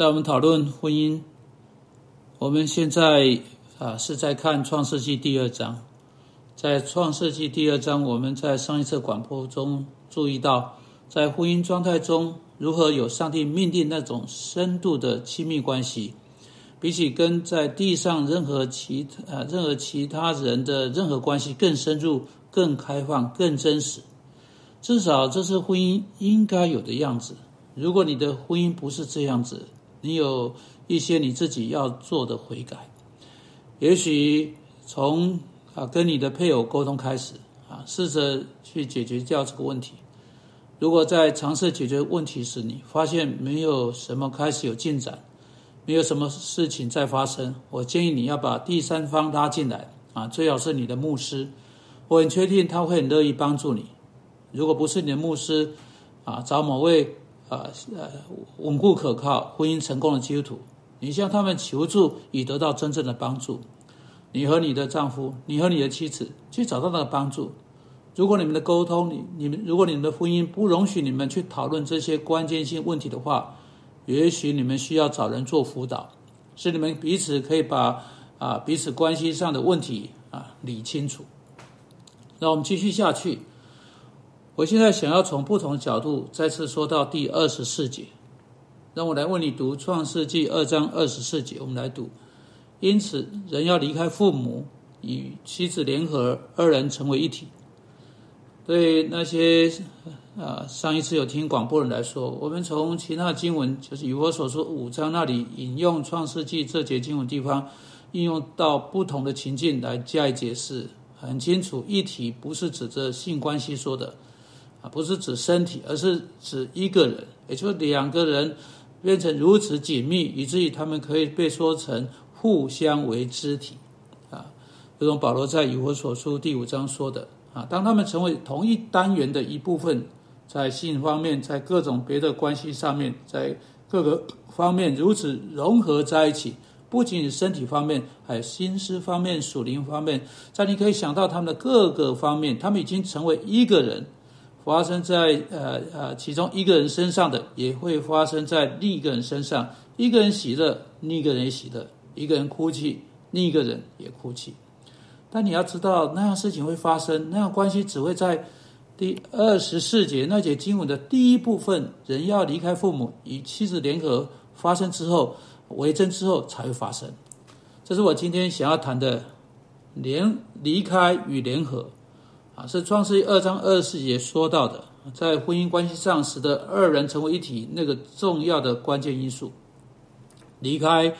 在我们讨论婚姻，我们现在啊是在看创世纪第二章。在创世纪第二章，我们在上一次广播中注意到，在婚姻状态中如何有上帝命定那种深度的亲密关系，比起跟在地上任何其啊任何其他人的任何关系更深入、更开放、更真实。至少这是婚姻应该有的样子。如果你的婚姻不是这样子，你有一些你自己要做的悔改，也许从啊跟你的配偶沟通开始啊，试着去解决掉这个问题。如果在尝试解决问题时，你发现没有什么开始有进展，没有什么事情在发生，我建议你要把第三方拉进来啊，最好是你的牧师，我很确定他会很乐意帮助你。如果不是你的牧师啊，找某位。啊，呃，稳固可靠、婚姻成功的基督徒，你向他们求助，以得到真正的帮助。你和你的丈夫，你和你的妻子，去找到那个帮助。如果你们的沟通，你、你们，如果你们的婚姻不容许你们去讨论这些关键性问题的话，也许你们需要找人做辅导，使你们彼此可以把啊彼此关系上的问题啊理清楚。让我们继续下去。我现在想要从不同角度再次说到第二十四节，让我来为你读创世纪二章二十四节。我们来读，因此人要离开父母，与妻子联合，二人成为一体。对那些啊上一次有听广播人来说，我们从其他经文，就是以我所说五章那里引用创世纪这节经文地方，应用到不同的情境来加以解释，很清楚，一体不是指着性关系说的。啊，不是指身体，而是指一个人，也就是两个人变成如此紧密，以至于他们可以被说成互相为肢体。啊，如同保罗在以弗所书第五章说的，啊，当他们成为同一单元的一部分，在性方面，在各种别的关系上面，在各个方面如此融合在一起，不仅仅身体方面，还有心思方面、属灵方面，在你可以想到他们的各个方面，他们已经成为一个人。发生在呃呃其中一个人身上的，也会发生在另一个人身上。一个人喜乐，另一个人也喜乐；一个人哭泣，另一个人也哭泣。但你要知道，那样事情会发生，那样关系只会在第二十四节那节经文的第一部分“人要离开父母，与妻子联合”发生之后，为真之后才会发生。这是我今天想要谈的联离开与联合。是创世二章二十四节说到的，在婚姻关系上使得二人成为一体那个重要的关键因素。离开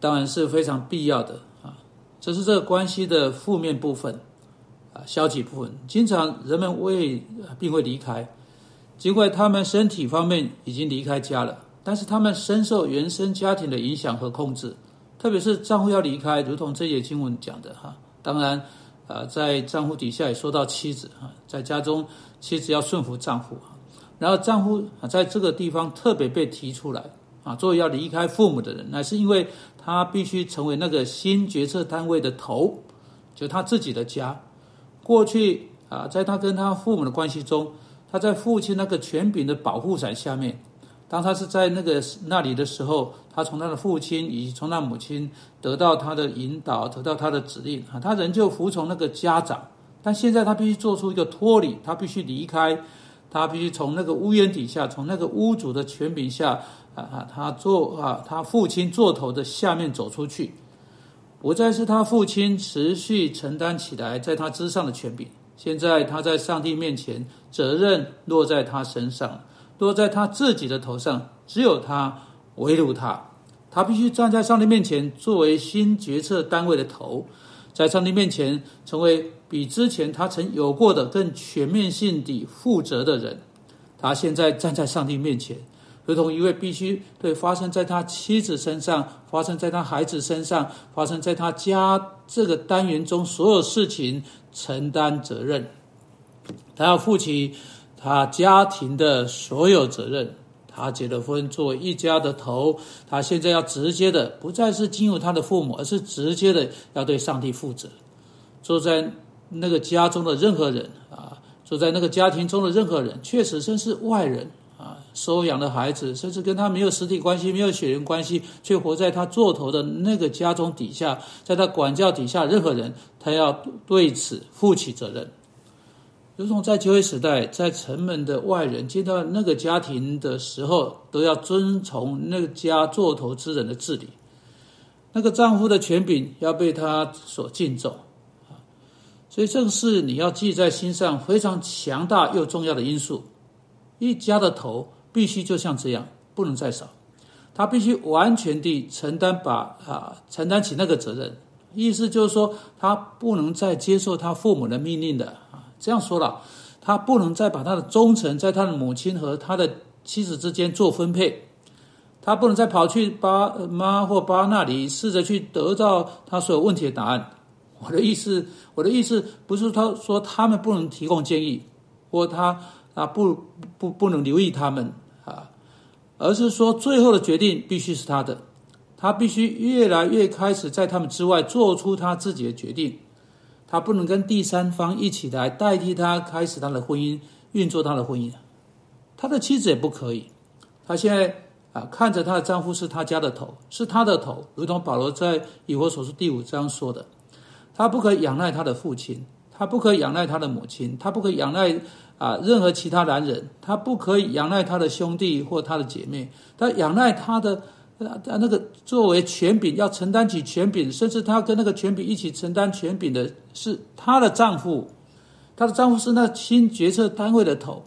当然是非常必要的啊，这是这个关系的负面部分啊，消极部分。经常人们为并会离开，尽管他们身体方面已经离开家了，但是他们深受原生家庭的影响和控制，特别是丈夫要离开，如同这节经文讲的哈，当然。啊，在丈夫底下也说到妻子啊，在家中妻子要顺服丈夫啊，然后丈夫啊在这个地方特别被提出来啊，作为要离开父母的人，那是因为他必须成为那个新决策单位的头，就他自己的家。过去啊，在他跟他父母的关系中，他在父亲那个权柄的保护伞下面。当他是在那个那里的时候，他从他的父亲以及从他母亲得到他的引导，得到他的指令啊，他仍旧服从那个家长。但现在他必须做出一个脱离，他必须离开，他必须从那个屋檐底下，从那个屋主的权柄下啊，他做啊他父亲做头的下面走出去，不再是他父亲持续承担起来在他之上的权柄。现在他在上帝面前，责任落在他身上。落在他自己的头上，只有他围堵他，他必须站在上帝面前，作为新决策单位的头，在上帝面前成为比之前他曾有过的更全面性地负责的人。他现在站在上帝面前，如同一位必须对发生在他妻子身上、发生在他孩子身上、发生在他家这个单元中所有事情承担责任。他要负起。他家庭的所有责任，他结了婚，作为一家的头，他现在要直接的，不再是进入他的父母，而是直接的要对上帝负责。坐在那个家中的任何人啊，坐在那个家庭中的任何人，确实真是外人啊，收养的孩子，甚至跟他没有实体关系、没有血缘关系，却活在他做头的那个家中底下，在他管教底下，任何人他要对此负起责任。如同在旧约时代，在城门的外人进到那个家庭的时候，都要遵从那个家做头之人的治理。那个丈夫的权柄要被他所敬重，所以这个是你要记在心上非常强大又重要的因素。一家的头必须就像这样，不能再少，他必须完全地承担把啊承担起那个责任。意思就是说，他不能再接受他父母的命令的啊。这样说了，他不能再把他的忠诚在他的母亲和他的妻子之间做分配。他不能再跑去巴妈或巴那里试着去得到他所有问题的答案。我的意思，我的意思不是他说他们不能提供建议，或他啊不不不能留意他们啊，而是说最后的决定必须是他的，他必须越来越开始在他们之外做出他自己的决定。他不能跟第三方一起来代替他开始他的婚姻，运作他的婚姻。他的妻子也不可以。他现在。啊，看着他的丈夫是他家的头，是他的头，如同保罗在以弗所书第五章说的，他不可以仰赖他的父亲，他不可以仰赖他的母亲，他不可以仰赖啊任何其他男人，他不可以仰赖他的兄弟或他的姐妹，他仰赖他的啊那个作为权柄要承担起权柄，甚至她跟那个权柄一起承担权柄的是她的丈夫，她的丈夫是那新决策单位的头。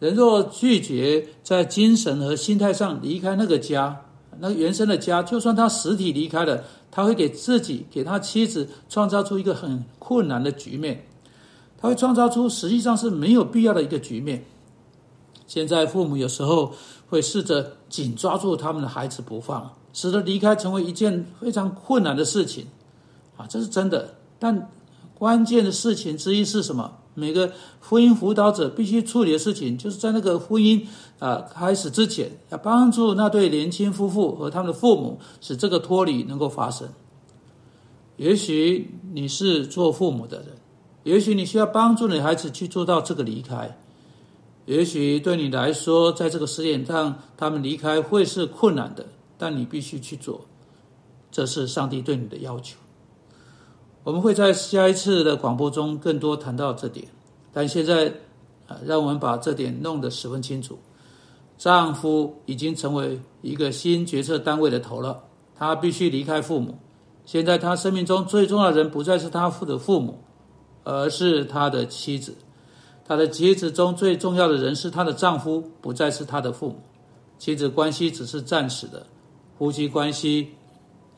人若拒绝在精神和心态上离开那个家，那个原生的家，就算他实体离开了，他会给自己、给他妻子创造出一个很困难的局面，他会创造出实际上是没有必要的一个局面。现在父母有时候会试着紧抓住他们的孩子不放，使得离开成为一件非常困难的事情，啊，这是真的。但关键的事情之一是什么？每个婚姻辅导者必须处理的事情，就是在那个婚姻啊开始之前，要帮助那对年轻夫妇和他们的父母，使这个脱离能够发生。也许你是做父母的人，也许你需要帮助你孩子去做到这个离开。也许对你来说，在这个时点上，他们离开会是困难的，但你必须去做，这是上帝对你的要求。我们会在下一次的广播中更多谈到这点，但现在啊，让我们把这点弄得十分清楚。丈夫已经成为一个新决策单位的头了，他必须离开父母。现在他生命中最重要的人不再是他父的父母，而是他的妻子。他的妻子中最重要的人是他的丈夫，不再是他的父母。妻子关系只是暂时的，夫妻关系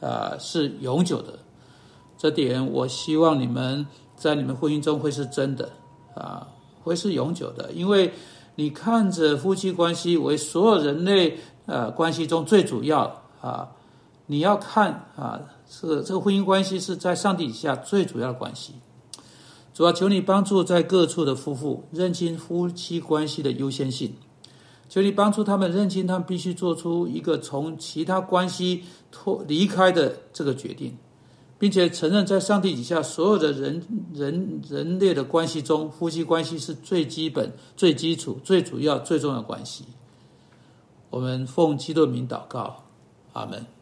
啊是永久的。这点，我希望你们在你们婚姻中会是真的啊，会是永久的。因为你看着夫妻关系为所有人类呃关系中最主要啊，你要看啊，这个这个婚姻关系是在上帝底下最主要的关系。主要求你帮助在各处的夫妇认清夫妻关系的优先性，求你帮助他们认清他们必须做出一个从其他关系脱离开的这个决定。并且承认，在上帝底下所有的人人人类的关系中，夫妻关系是最基本、最基础、最主要、最重要的关系。我们奉基督名祷告，阿门。